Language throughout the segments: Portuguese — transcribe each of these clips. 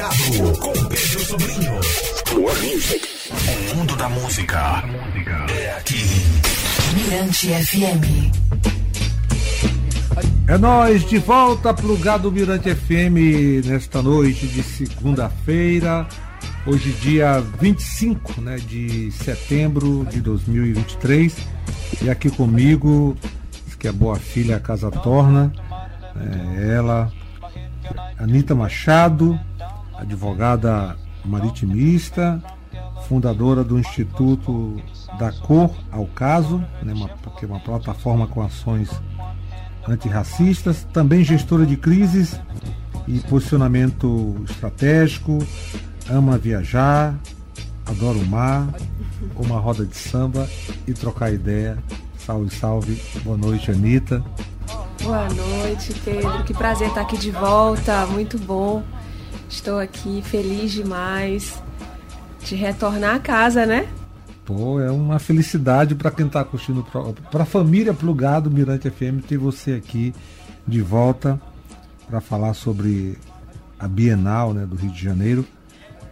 Com Pedro Sobrinho. More music. O mundo da música é aqui. Mirante FM. É nós de volta plugado Mirante FM nesta noite de segunda-feira. Hoje dia 25, né, de setembro de 2023. E aqui comigo, que é boa filha a Casa Torna, é ela, Anitta Machado, advogada maritimista, fundadora do Instituto da Cor ao Caso, né, uma, que é uma plataforma com ações antirracistas, também gestora de crises e posicionamento estratégico, ama viajar, adora o mar, uma roda de samba e trocar ideia. Salve, salve. Boa noite, Anitta. Boa noite, Pedro. Que prazer estar aqui de volta. Muito bom. Estou aqui feliz demais de retornar a casa, né? Pô, é uma felicidade para quem está curtindo, para a família Plugado Mirante FM ter você aqui de volta para falar sobre a Bienal né, do Rio de Janeiro.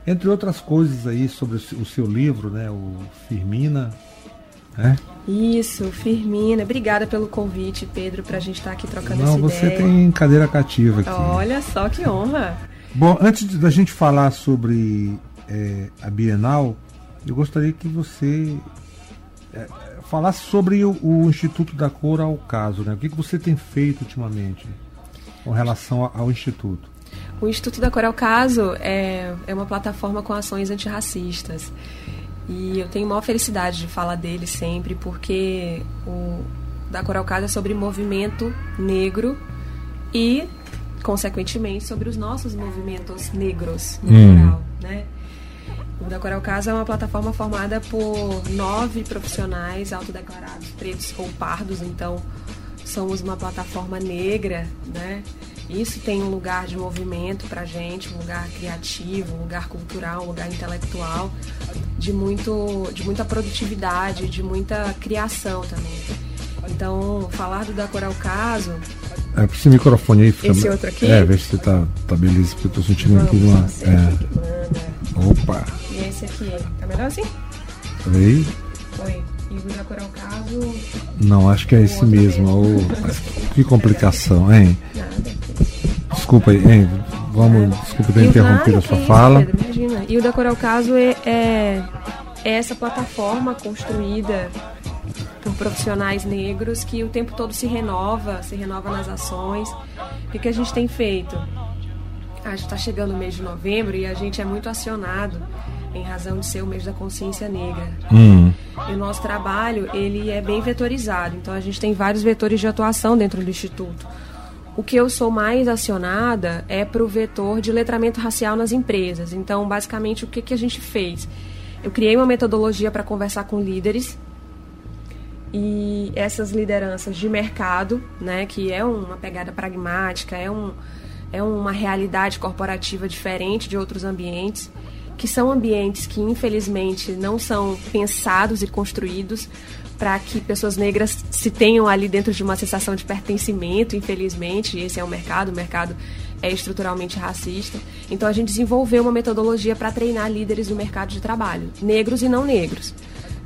Entre outras coisas aí sobre o seu livro, né, o Firmina, né? Isso, Firmina. Obrigada pelo convite, Pedro, para a gente estar tá aqui trocando Não, essa você ideia. tem cadeira cativa aqui. Olha só que honra. Bom, antes da gente falar sobre é, a Bienal, eu gostaria que você é, falasse sobre o, o, Instituto da Cor ao caso, né? O que, que você tem feito ultimamente com relação ao, ao Instituto? O Instituto da Cor ao Caso é, é uma plataforma com ações antirracistas. E eu tenho maior felicidade de falar dele sempre, porque o da Cor ao Caso é sobre movimento negro e, consequentemente, sobre os nossos movimentos negros no hum. né? O da Coral Casa é uma plataforma formada por nove profissionais autodeclarados pretos ou pardos, então somos uma plataforma negra, né? Isso tem um lugar de movimento para gente, um lugar criativo, um lugar cultural, um lugar intelectual, de, muito, de muita produtividade, de muita criação também. Então, falar do Da Coral Caso. É, para esse microfone aí fica. Esse outro aqui? É, vê se tá, tá beleza, porque eu tô sentindo Vamos, aqui uma. É. Opa! E esse aqui, tá melhor assim? Peraí. Oi. E o Da Coral Caso. Não, acho que é esse mesmo. Que complicação, hein? Nada. Desculpa aí, hein? Vamos, desculpa ter interrompido a sua fala. Pedro, imagina. E o Da Coral Caso é, é, é essa plataforma construída profissionais negros que o tempo todo se renova, se renova nas ações. O que a gente tem feito? A gente está chegando no mês de novembro e a gente é muito acionado em razão de ser o mês da consciência negra. Hum. E o nosso trabalho ele é bem vetorizado, então a gente tem vários vetores de atuação dentro do instituto. O que eu sou mais acionada é para o vetor de letramento racial nas empresas. Então, basicamente, o que, que a gente fez? Eu criei uma metodologia para conversar com líderes e essas lideranças de mercado, né, que é uma pegada pragmática, é, um, é uma realidade corporativa diferente de outros ambientes, que são ambientes que infelizmente não são pensados e construídos para que pessoas negras se tenham ali dentro de uma sensação de pertencimento, infelizmente, esse é o mercado, o mercado é estruturalmente racista. Então a gente desenvolveu uma metodologia para treinar líderes do mercado de trabalho, negros e não negros.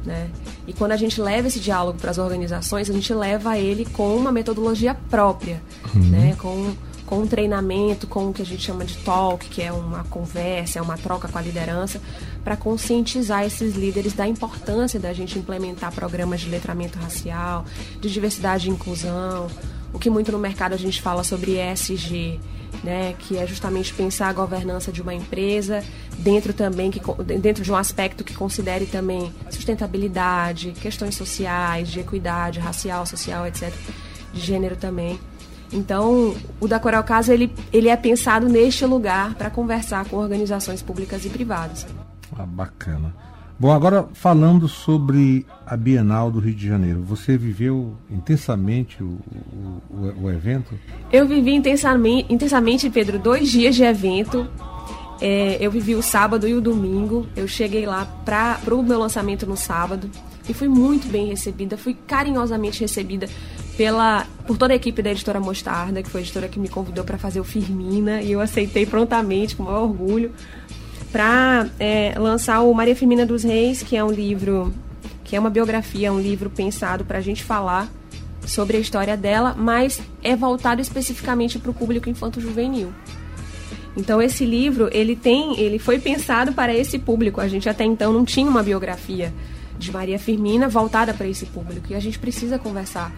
Né? E quando a gente leva esse diálogo para as organizações, a gente leva ele com uma metodologia própria, uhum. né? com, com um treinamento, com o que a gente chama de talk, que é uma conversa, é uma troca com a liderança, para conscientizar esses líderes da importância da gente implementar programas de letramento racial, de diversidade e inclusão, o que muito no mercado a gente fala sobre ESG, né, que é justamente pensar a governança de uma empresa dentro também que dentro de um aspecto que considere também sustentabilidade, questões sociais, de equidade racial, social, etc, de gênero também. Então, o da Coral Casa ele, ele é pensado neste lugar para conversar com organizações públicas e privadas. Ah, bacana. Bom, agora falando sobre a Bienal do Rio de Janeiro, você viveu intensamente o, o, o evento? Eu vivi intensamente, intensamente, Pedro, dois dias de evento. É, eu vivi o sábado e o domingo. Eu cheguei lá para o meu lançamento no sábado e fui muito bem recebida, fui carinhosamente recebida pela por toda a equipe da editora Mostarda, que foi a editora que me convidou para fazer o Firmina, e eu aceitei prontamente, com maior orgulho, para é, lançar o Maria Firmina dos Reis, que é um livro, que é uma biografia, um livro pensado para a gente falar sobre a história dela, mas é voltado especificamente para o público infanto-juvenil. Então esse livro, ele tem, ele foi pensado para esse público. A gente até então não tinha uma biografia de Maria Firmina voltada para esse público e a gente precisa conversar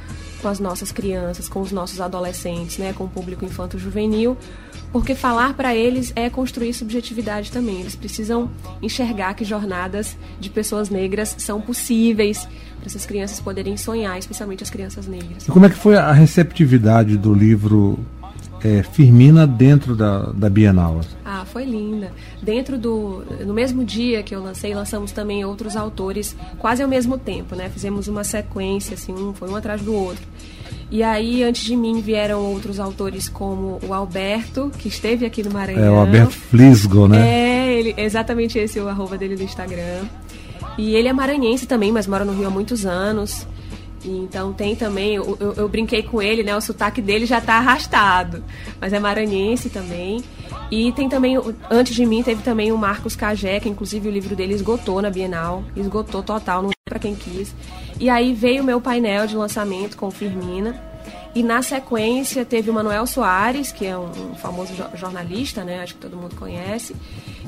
com as nossas crianças, com os nossos adolescentes, né, com o público infanto-juvenil, porque falar para eles é construir subjetividade também. Eles precisam enxergar que jornadas de pessoas negras são possíveis para essas crianças poderem sonhar, especialmente as crianças negras. E como é que foi a receptividade do livro é, Firmina dentro da, da Bienal? Ah, foi linda. Dentro do. No mesmo dia que eu lancei, lançamos também outros autores quase ao mesmo tempo, né? Fizemos uma sequência, assim, um foi um atrás do outro. E aí, antes de mim, vieram outros autores como o Alberto, que esteve aqui no Maranhão. É, o Alberto Flisgo, né? É, ele, exatamente esse é o arroba dele no Instagram. E ele é maranhense também, mas mora no Rio há muitos anos. Então tem também, eu, eu, eu, brinquei com ele, né? O sotaque dele já tá arrastado, mas é maranhense também. E tem também, antes de mim, teve também o Marcos Cagé, que inclusive o livro dele esgotou na Bienal, esgotou total, não para quem quis. E aí veio o meu painel de lançamento com Firmina. E na sequência teve o Manuel Soares, que é um, um famoso jornalista, né? Acho que todo mundo conhece.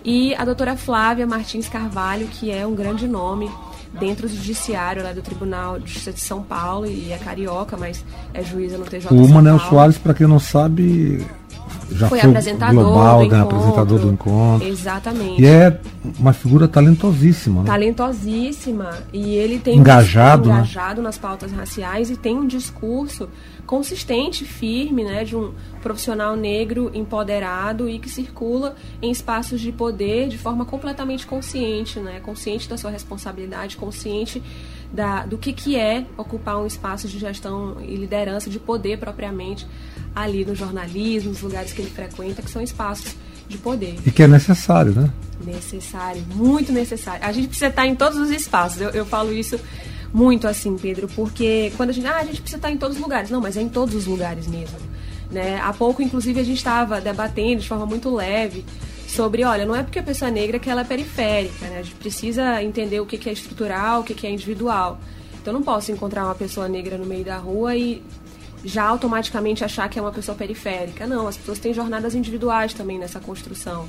E a doutora Flávia Martins Carvalho, que é um grande nome dentro do judiciário lá do Tribunal de Justiça de São Paulo e é carioca, mas é juíza no TJ. O Manel Soares, para quem não sabe, já foi, foi apresentador global, do né, apresentador do encontro. Exatamente. E é uma figura talentosíssima. Né? Talentosíssima. E ele tem engajado, um né? engajado nas pautas raciais e tem um discurso consistente, firme, né, de um profissional negro empoderado e que circula em espaços de poder de forma completamente consciente, né, consciente da sua responsabilidade, consciente da, do que, que é ocupar um espaço de gestão e liderança de poder propriamente ali no jornalismo, nos lugares que ele frequenta, que são espaços de poder. E que é necessário, né? Necessário, muito necessário. A gente precisa estar em todos os espaços. Eu, eu falo isso muito assim, Pedro, porque quando a gente, ah, a gente precisa estar em todos os lugares. Não, mas é em todos os lugares mesmo. Né? Há pouco, inclusive, a gente estava debatendo de forma muito leve sobre, olha, não é porque a pessoa é negra que ela é periférica, né? A gente precisa entender o que é estrutural, o que é individual. Então, eu não posso encontrar uma pessoa negra no meio da rua e já automaticamente achar que é uma pessoa periférica. Não, as pessoas têm jornadas individuais também nessa construção.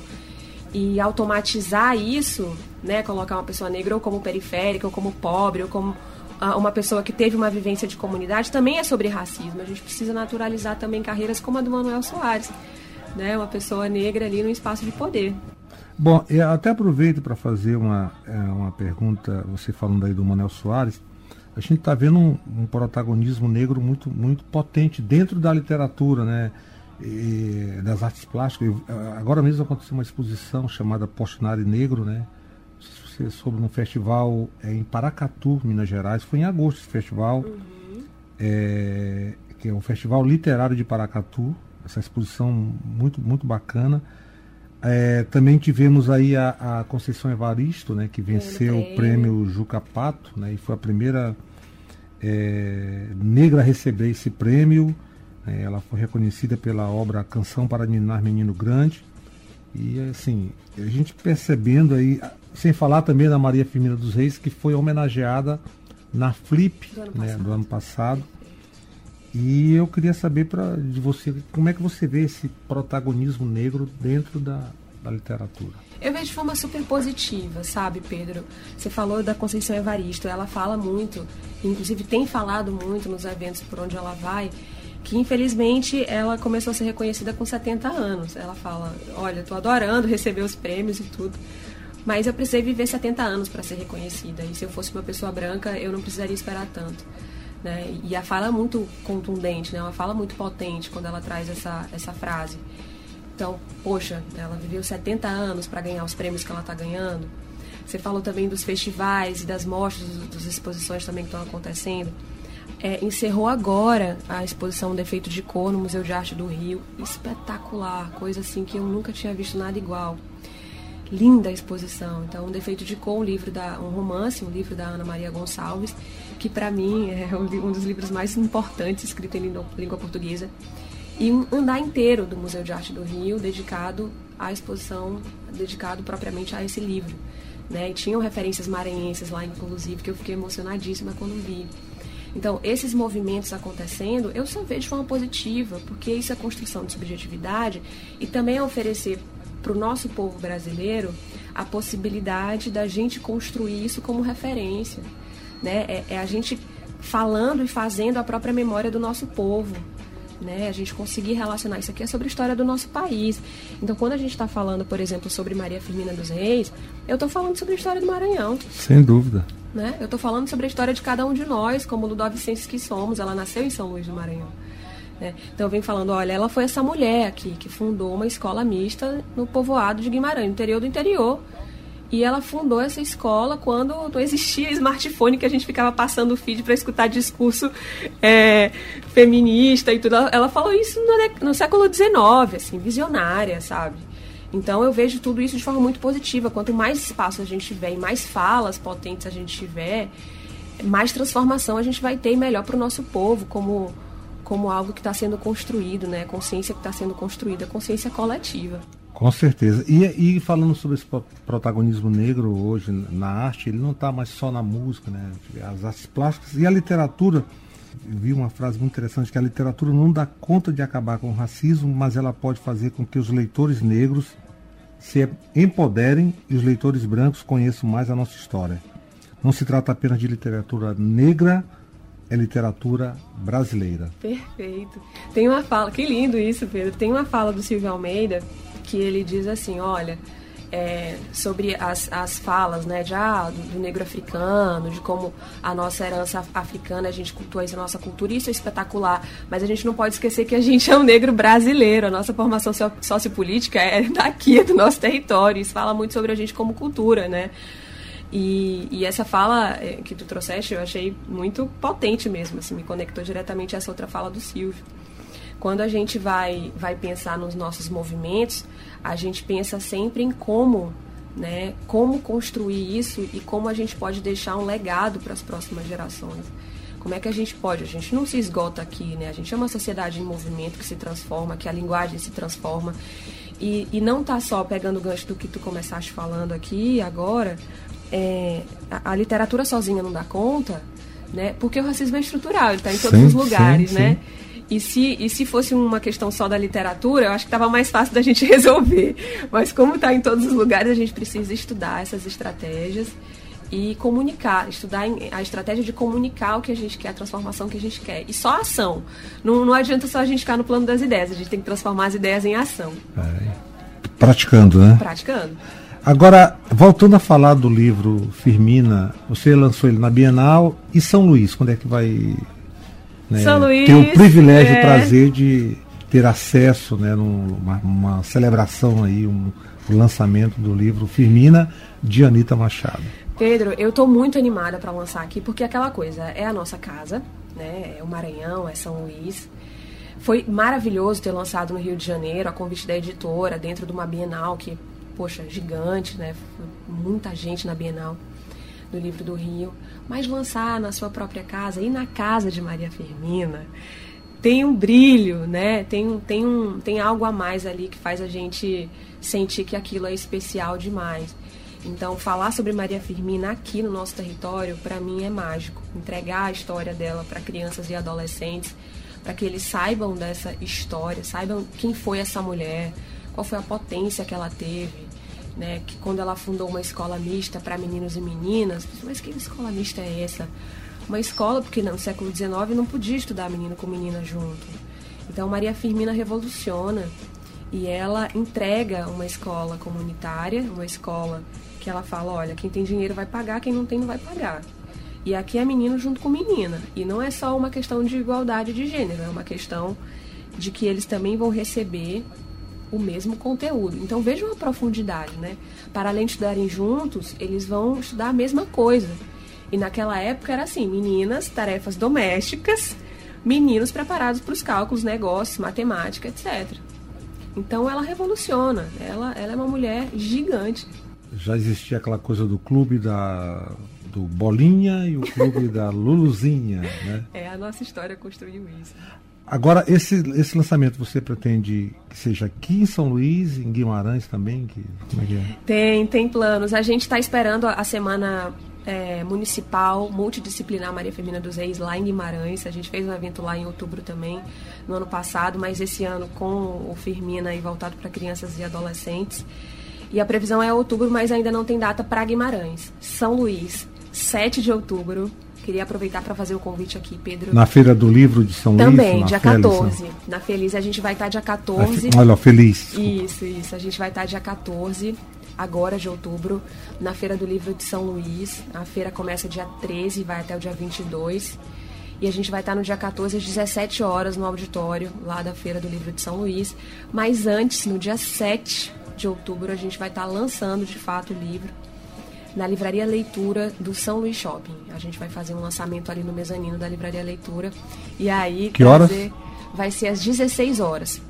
E automatizar isso, né, colocar uma pessoa negra ou como periférica, ou como pobre, ou como ah, uma pessoa que teve uma vivência de comunidade, também é sobre racismo. A gente precisa naturalizar também carreiras como a do Manuel Soares, né, uma pessoa negra ali no espaço de poder. Bom, eu até aproveito para fazer uma, é, uma pergunta, você falando aí do Manuel Soares, a gente está vendo um, um, protagonismo negro muito, muito potente dentro da literatura, né? E, das artes plásticas. Agora mesmo aconteceu uma exposição chamada Postinari Negro, né? Você soube num festival é, em Paracatu, Minas Gerais. Foi em agosto esse festival, uhum. é, que é o Festival Literário de Paracatu. Essa exposição muito, muito bacana. É, também tivemos aí a, a, Conceição Evaristo, né, que venceu o prêmio Juca Pato, né, e foi a primeira é, negra a receber esse prêmio. É, ela foi reconhecida pela obra Canção para Ninar Menino Grande. E assim, a gente percebendo aí, sem falar também da Maria Firmina dos Reis, que foi homenageada na Flip do ano, né, do ano passado. E eu queria saber pra, de você como é que você vê esse protagonismo negro dentro da, da literatura. Eu vejo de forma super positiva, sabe, Pedro? Você falou da Conceição Evaristo, ela fala muito, inclusive tem falado muito nos eventos por onde ela vai, que infelizmente ela começou a ser reconhecida com 70 anos. Ela fala: Olha, tô adorando receber os prêmios e tudo, mas eu precisei viver 70 anos para ser reconhecida, e se eu fosse uma pessoa branca, eu não precisaria esperar tanto. Né? E a fala é muito contundente, né? uma fala muito potente quando ela traz essa, essa frase. Então, poxa, ela viveu 70 anos para ganhar os prêmios que ela está ganhando. Você falou também dos festivais e das mostras, das exposições também que estão acontecendo. É, encerrou agora a exposição Defeito de Cor no Museu de Arte do Rio. Espetacular, coisa assim que eu nunca tinha visto nada igual. linda a exposição. Então, defeito de cor, um livro da um romance, um livro da Ana Maria Gonçalves, que para mim é um, dos livros mais importantes escrito em língua, portuguesa. E um andar inteiro do Museu de Arte do Rio dedicado à exposição, dedicado propriamente a esse livro. Né? E tinham referências maranhenses lá, inclusive, que eu fiquei emocionadíssima quando vi. Então, esses movimentos acontecendo, eu só vejo de forma positiva, porque isso é construção de subjetividade e também é oferecer para o nosso povo brasileiro a possibilidade da gente construir isso como referência. Né? É, é a gente falando e fazendo a própria memória do nosso povo. Né? A gente conseguir relacionar isso aqui é sobre a história do nosso país. Então, quando a gente está falando, por exemplo, sobre Maria Firmina dos Reis, eu estou falando sobre a história do Maranhão. Sem dúvida. Né? Eu estou falando sobre a história de cada um de nós, como ludovicenses que somos. Ela nasceu em São Luís do Maranhão. Né? Então eu venho falando, olha, ela foi essa mulher aqui que fundou uma escola mista no povoado de Guimarães, no interior do interior. E ela fundou essa escola quando não existia smartphone, que a gente ficava passando o feed para escutar discurso é, feminista e tudo. Ela falou isso no, no século XIX, assim, visionária, sabe? Então eu vejo tudo isso de forma muito positiva. Quanto mais espaço a gente tiver e mais falas potentes a gente tiver, mais transformação a gente vai ter e melhor para o nosso povo, como como algo que está sendo construído, né? Consciência que está sendo construída, consciência coletiva. Com certeza. E, e, falando sobre esse protagonismo negro hoje na arte, ele não está mais só na música, né? As artes plásticas e a literatura. Vi uma frase muito interessante que a literatura não dá conta de acabar com o racismo, mas ela pode fazer com que os leitores negros se empoderem e os leitores brancos conheçam mais a nossa história. Não se trata apenas de literatura negra, é literatura brasileira. Perfeito. Tem uma fala, que lindo isso, Pedro. Tem uma fala do Silvio Almeida que ele diz assim, olha, é, sobre as, as falas né, de, ah, do, do, negro africano, de como a nossa herança africana, a gente cultua a nossa cultura, isso é espetacular, mas a gente não pode esquecer que a gente é um negro brasileiro, a nossa formação sociopolítica é daqui, é do nosso território, isso fala muito sobre a gente como cultura, né? E, e, essa fala é, que tu trouxeste eu achei muito potente mesmo, assim, me conectou diretamente a essa outra fala do Silvio. Quando a gente vai, vai pensar nos nossos movimentos, a gente pensa sempre em como, né, como construir isso e como a gente pode deixar um legado para as próximas gerações. Como é que a gente pode? A gente não se esgota aqui, né? A gente é uma sociedade em movimento que se transforma, que a linguagem se transforma. E, e não tá só pegando o gancho do que tu começaste falando aqui agora, é, a, a, literatura sozinha não dá conta, né? Porque o racismo é estrutural, ele está em todos sim, os lugares, sim, né? Sim. E se, e se fosse uma questão só da literatura, eu acho que estava mais fácil da gente resolver. Mas como está em todos os lugares, a gente precisa estudar essas estratégias e comunicar, estudar a estratégia de comunicar o que a gente quer, a transformação que a gente quer. E só ação. Não, não adianta só a gente ficar no plano das ideias, a gente tem que transformar as ideias em ação. Praticando, né? Praticando. Agora, voltando a falar do livro Firmina, você lançou ele na Bienal e São Luís, quando é que vai né, São Luís, ter o privilégio é... e o prazer de ter acesso, né, numa uma celebração aí, um, um lançamento do livro Firmina de Anitta Machado. Pedro, eu estou muito animada para lançar aqui, porque aquela coisa é a nossa casa, né? É o Maranhão, é São Luís. Foi maravilhoso ter lançado no Rio de Janeiro, a convite da editora, dentro de uma Bienal que poxa, gigante, né? Muita gente na Bienal do Livro do Rio. Mas lançar na sua própria casa e na casa de Maria Firmina tem um brilho, né? Tem, tem, um, tem algo a mais ali que faz a gente sentir que aquilo é especial demais. Então, falar sobre Maria Firmina aqui no nosso território, para mim, é mágico. Entregar a história dela para crianças e adolescentes, para que eles saibam dessa história, saibam quem foi essa mulher, qual foi a potência que ela teve, né, que quando ela fundou uma escola mista para meninos e meninas, mas que escola mista é essa? Uma escola porque no século XIX não podia estudar menino com menina junto. Então Maria Firmina revoluciona e ela entrega uma escola comunitária, uma escola que ela fala, olha, quem tem dinheiro vai pagar, quem não tem não vai pagar. E aqui é menino junto com menina. E não é só uma questão de igualdade de gênero, é uma questão de que eles também vão receber o mesmo conteúdo. Então vejam a profundidade, né? Para além de estudarem juntos, eles vão estudar a mesma coisa. E naquela época era assim: meninas, tarefas domésticas, meninos preparados para os cálculos, negócios, matemática, etc. Então ela revoluciona. Ela, ela é uma mulher gigante. Já existia aquela coisa do clube da do Bolinha e o clube da Luluzinha, né? É, a nossa história construiu isso. Agora, esse, esse lançamento você pretende que seja aqui em São Luís, em Guimarães também? Que, como é que é? Tem, tem planos. A gente está esperando a semana é, municipal multidisciplinar Maria Firmina dos Reis lá em Guimarães. A gente fez um evento lá em outubro também, no ano passado, mas esse ano com o Firmina e voltado para crianças e adolescentes. E a previsão é outubro, mas ainda não tem data para Guimarães. São Luís, 7 de outubro, Queria aproveitar para fazer o convite aqui, Pedro. Na Feira do Livro de São Luís? Também, dia Feliz, 14. Né? Na Feliz a gente vai estar dia 14. Olha, Feliz. Isso, isso. A gente vai estar dia 14 agora de outubro, na Feira do Livro de São Luís. A feira começa dia 13 e vai até o dia 22. E a gente vai estar no dia 14 às 17 horas no auditório lá da Feira do Livro de São Luís. Mas antes, no dia 7 de outubro, a gente vai estar lançando de fato o livro na Livraria Leitura do São Luís Shopping. A gente vai fazer um lançamento ali no mezanino da Livraria Leitura. E aí. Que horas? Vai ser às 16 horas.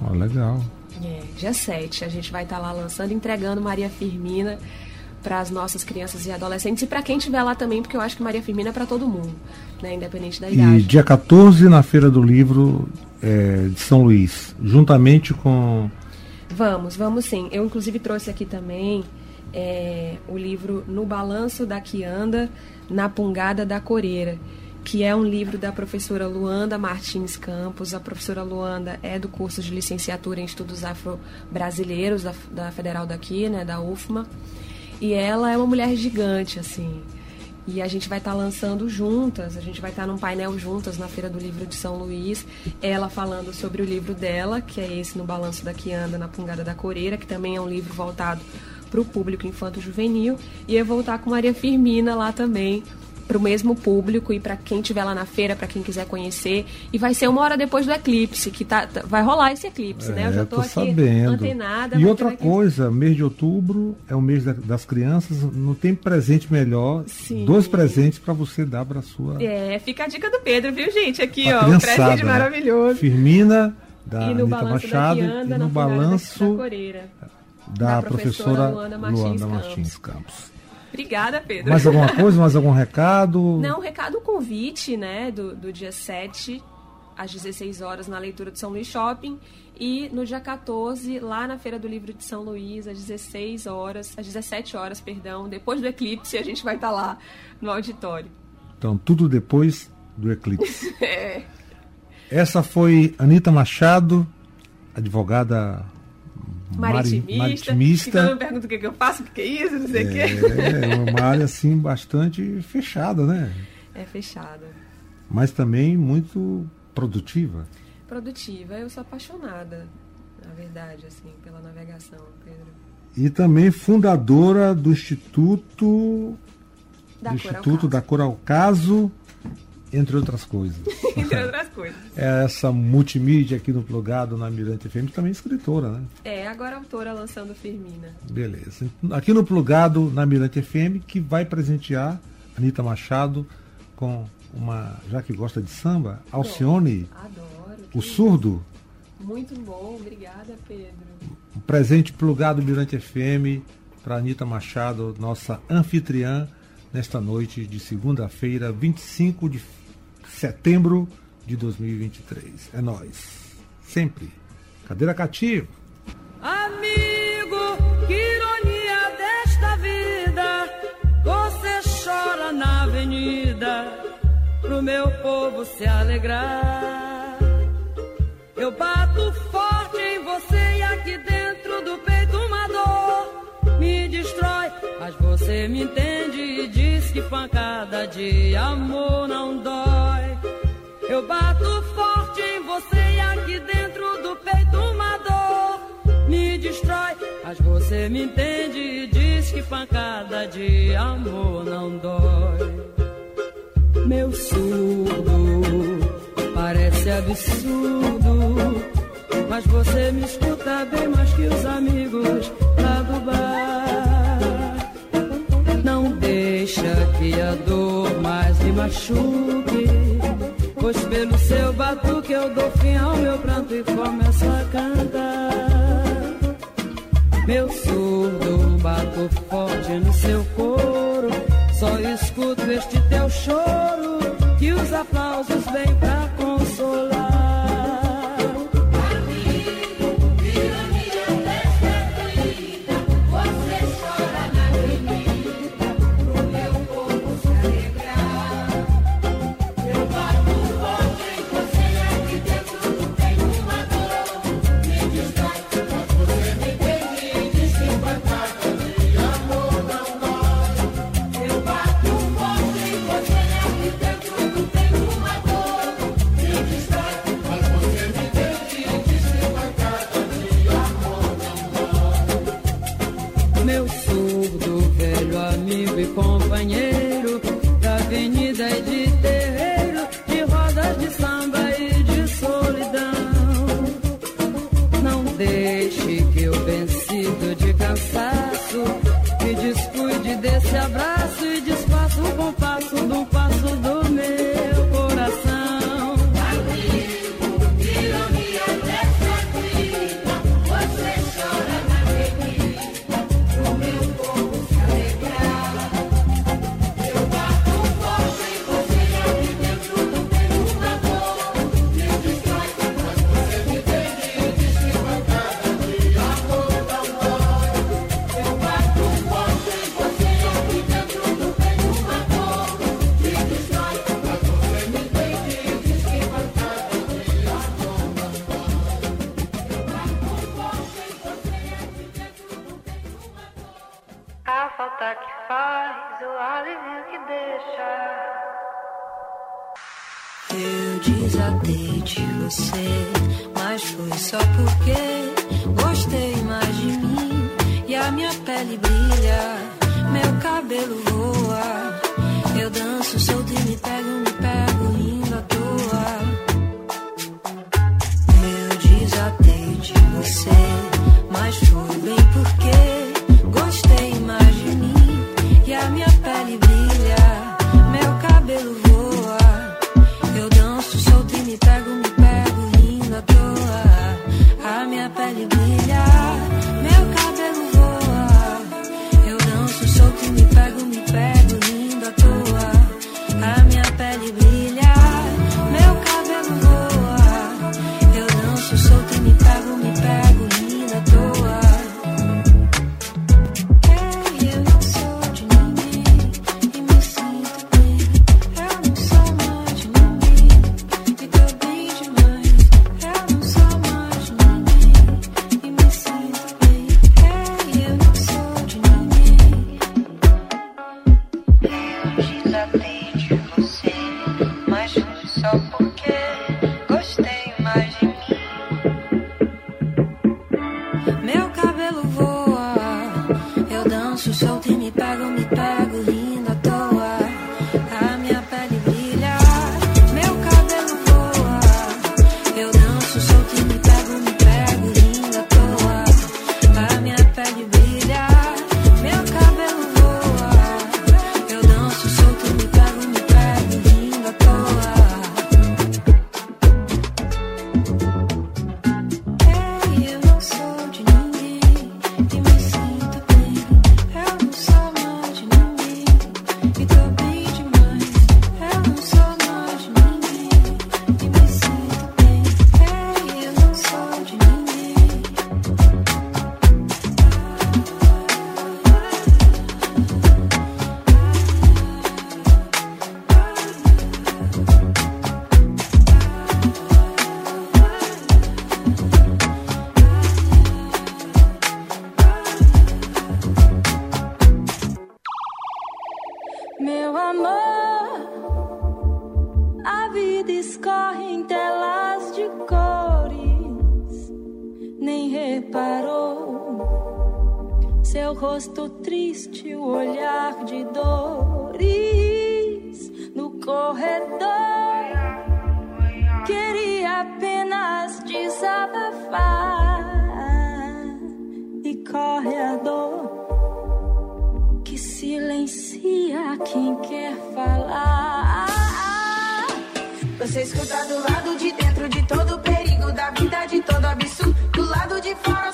Oh, legal. É, dia 7. A gente vai estar tá lá lançando, entregando Maria Firmina para as nossas crianças e adolescentes e para quem estiver lá também, porque eu acho que Maria Firmina é para todo mundo, né, independente da idade. E dia 14 na Feira do Livro é, de São Luís, juntamente com. Vamos, vamos sim. Eu inclusive trouxe aqui também é, o livro No Balanço da Quianda, Na Pungada da Coreira, que é um livro da professora Luanda Martins Campos. A professora Luanda é do curso de licenciatura em estudos afro-brasileiros da, da Federal daqui, né, da UFMA. E ela é uma mulher gigante, assim. E a gente vai estar tá lançando juntas, a gente vai estar tá num painel juntas na Feira do Livro de São Luís. Ela falando sobre o livro dela, que é esse No Balanço da Quianda, Na Pungada da Coreira, que também é um livro voltado para o público infanto-juvenil. E eu voltar com Maria Firmina lá também, para o mesmo público e para quem estiver lá na feira, para quem quiser conhecer. E vai ser uma hora depois do eclipse, que tá, tá vai rolar esse eclipse, é, né? Eu já estou sabendo. antenada. E outra coisa, mês de outubro é o mês das crianças, não tem presente melhor. Sim. Dois presentes para você dar para sua. É, fica a dica do Pedro, viu, gente? Aqui, ó, um presente né? maravilhoso. Firmina da e no Anitta Machado e no balanço da, da professora, professora Luana Martins, Luana Martins Campos. Campos. Obrigada, Pedro. Mais alguma coisa? Mais algum recado? Não, recado o convite, né, do, do dia 7 às 16 horas na leitura do São Luís Shopping e no dia 14 lá na Feira do Livro de São Luís às 16 horas, às 17 horas, perdão, depois do eclipse a gente vai estar lá no auditório. Então, tudo depois do eclipse. é. Essa foi Anita Machado, advogada maritimista. maritimista. Então eu me pergunto o que, que eu faço, o que, que é isso, não sei o é, que. É uma área assim bastante fechada, né? É fechada. Mas também muito produtiva. Produtiva. Eu sou apaixonada, na verdade, assim, pela navegação, Pedro. E também fundadora do Instituto da do Instituto da Coral Caso entre outras coisas. entre outras coisas. É essa multimídia aqui no Plugado, na Mirante FM, também escritora, né? É, agora autora lançando Firmina. Beleza. Aqui no Plugado, na Mirante FM, que vai presentear Anitta Machado com uma, já que gosta de samba, Alcione. Adoro. O surdo. Muito bom, obrigada, Pedro. Um presente Plugado Mirante FM para Anitta Machado, nossa anfitriã nesta noite de segunda-feira, 25 de setembro de 2023. É nós. Sempre. Cadeira cativa. Amigo, que ironia desta vida. Você chora na avenida pro meu povo se alegrar. Eu bato forte em você e aqui dentro do peito uma dor me destrói, mas você me entende e diz que pancada de amor não dói. Eu bato forte em você e aqui dentro do peito uma dor me destrói. Mas você me entende e diz que pancada de amor não dói. Meu surdo parece absurdo, mas você me escuta bem mais que os amigos lá do bar. Não deixa que a dor mais me machuque Pois pelo seu batuque eu dou fim ao meu pranto e começo a cantar. Meu surdo bato forte no seu coro só escuto este Você escuta do lado de dentro de todo o perigo da vida, de todo absurdo. Do lado de fora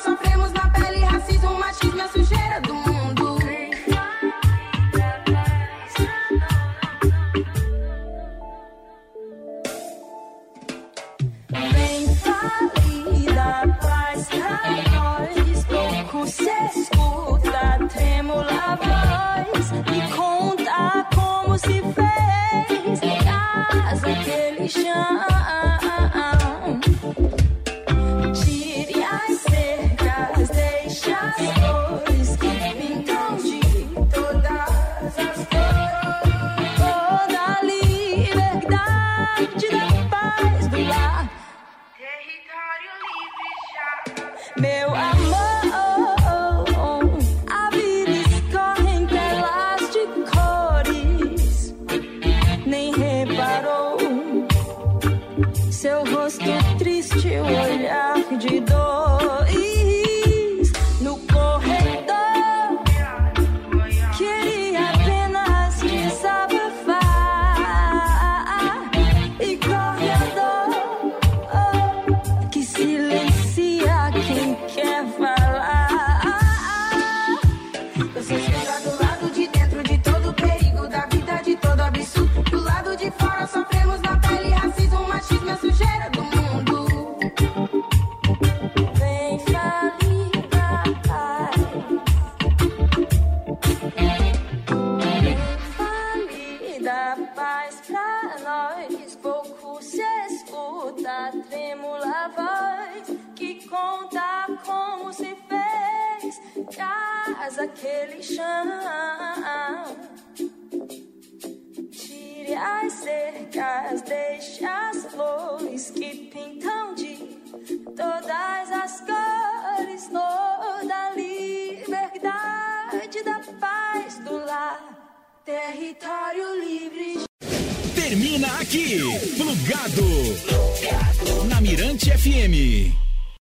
fora sofremos as cercas, deixe as flores que pintam de todas as cores, toda a liberdade da paz do lar. Território livre. Termina aqui, plugado. Na Mirante FM.